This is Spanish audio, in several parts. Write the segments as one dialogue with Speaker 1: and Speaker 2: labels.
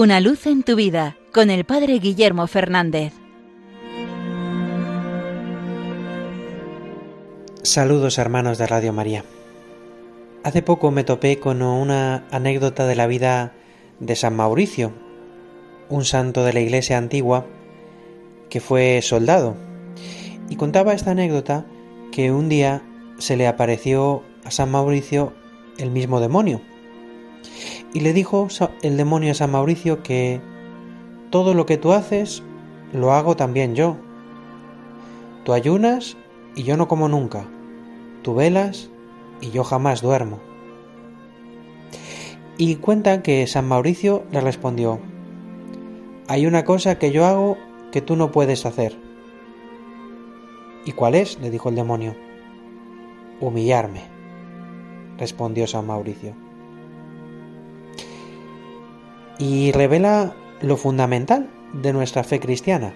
Speaker 1: Una luz en tu vida con el Padre Guillermo Fernández.
Speaker 2: Saludos hermanos de Radio María. Hace poco me topé con una anécdota de la vida de San Mauricio, un santo de la iglesia antigua que fue soldado. Y contaba esta anécdota que un día se le apareció a San Mauricio el mismo demonio y le dijo el demonio a San Mauricio que todo lo que tú haces lo hago también yo. Tú ayunas y yo no como nunca. Tú velas y yo jamás duermo. Y cuenta que San Mauricio le respondió, hay una cosa que yo hago que tú no puedes hacer. ¿Y cuál es? le dijo el demonio. Humillarme, respondió San Mauricio y revela lo fundamental de nuestra fe cristiana.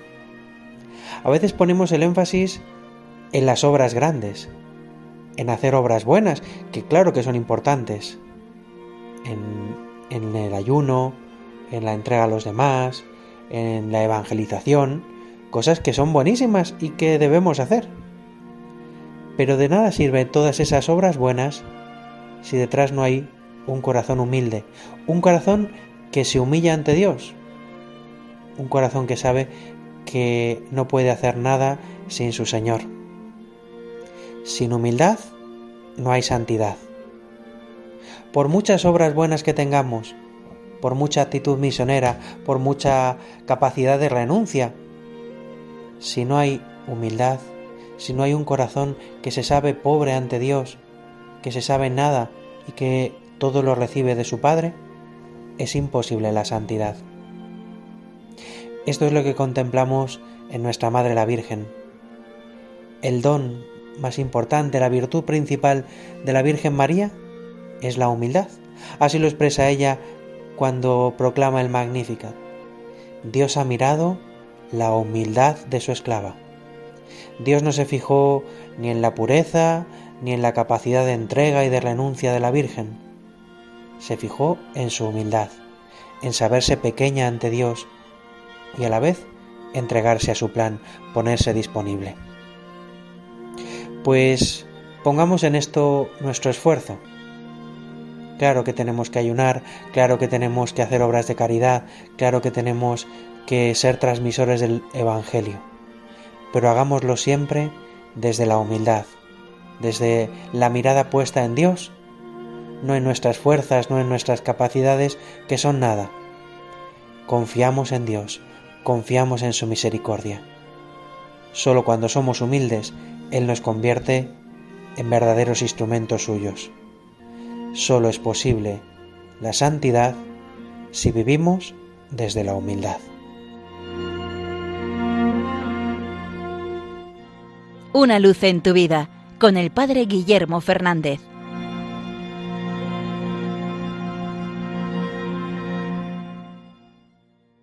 Speaker 2: A veces ponemos el énfasis en las obras grandes, en hacer obras buenas, que claro que son importantes, en, el ayuno, en la entrega a los demás, en la evangelización, cosas que son buenísimas y que debemos hacer. Pero de nada sirven todas esas obras buenas si detrás no hay un corazón humilde, un corazón que se humilla ante Dios. Un corazón que sabe que no puede hacer nada sin su Señor. Sin humildad no hay santidad. Por muchas obras buenas que tengamos, por mucha actitud misionera, por mucha capacidad de renuncia, si no hay humildad, si no hay un corazón que se sabe pobre ante Dios, que se sabe nada y que todo lo recibe de su Padre, es imposible la santidad. Esto es lo que contemplamos en nuestra Madre la Virgen. El don más importante, la virtud principal de la Virgen María es la humildad. Así lo expresa ella cuando proclama el Magnificat. Dios ha mirado la humildad de su esclava. Dios no se fijó ni en la pureza, ni en la capacidad de entrega y de renuncia de la Virgen, se fijó en su humildad, en saberse pequeña ante Dios y a la vez entregarse a su plan, ponerse disponible. Pues pongamos en esto nuestro esfuerzo. Claro que tenemos que ayunar, claro que tenemos que hacer obras de caridad, claro que tenemos que ser transmisores del Evangelio, pero hagámoslo siempre desde la humildad, desde la mirada puesta en Dios no en nuestras fuerzas, no en nuestras capacidades, que son nada. Confiamos en Dios, confiamos en su misericordia. Solo cuando somos humildes, Él nos convierte en verdaderos instrumentos suyos. Solo es posible la santidad si vivimos desde la humildad.
Speaker 1: Una luz en tu vida con el Padre Guillermo Fernández.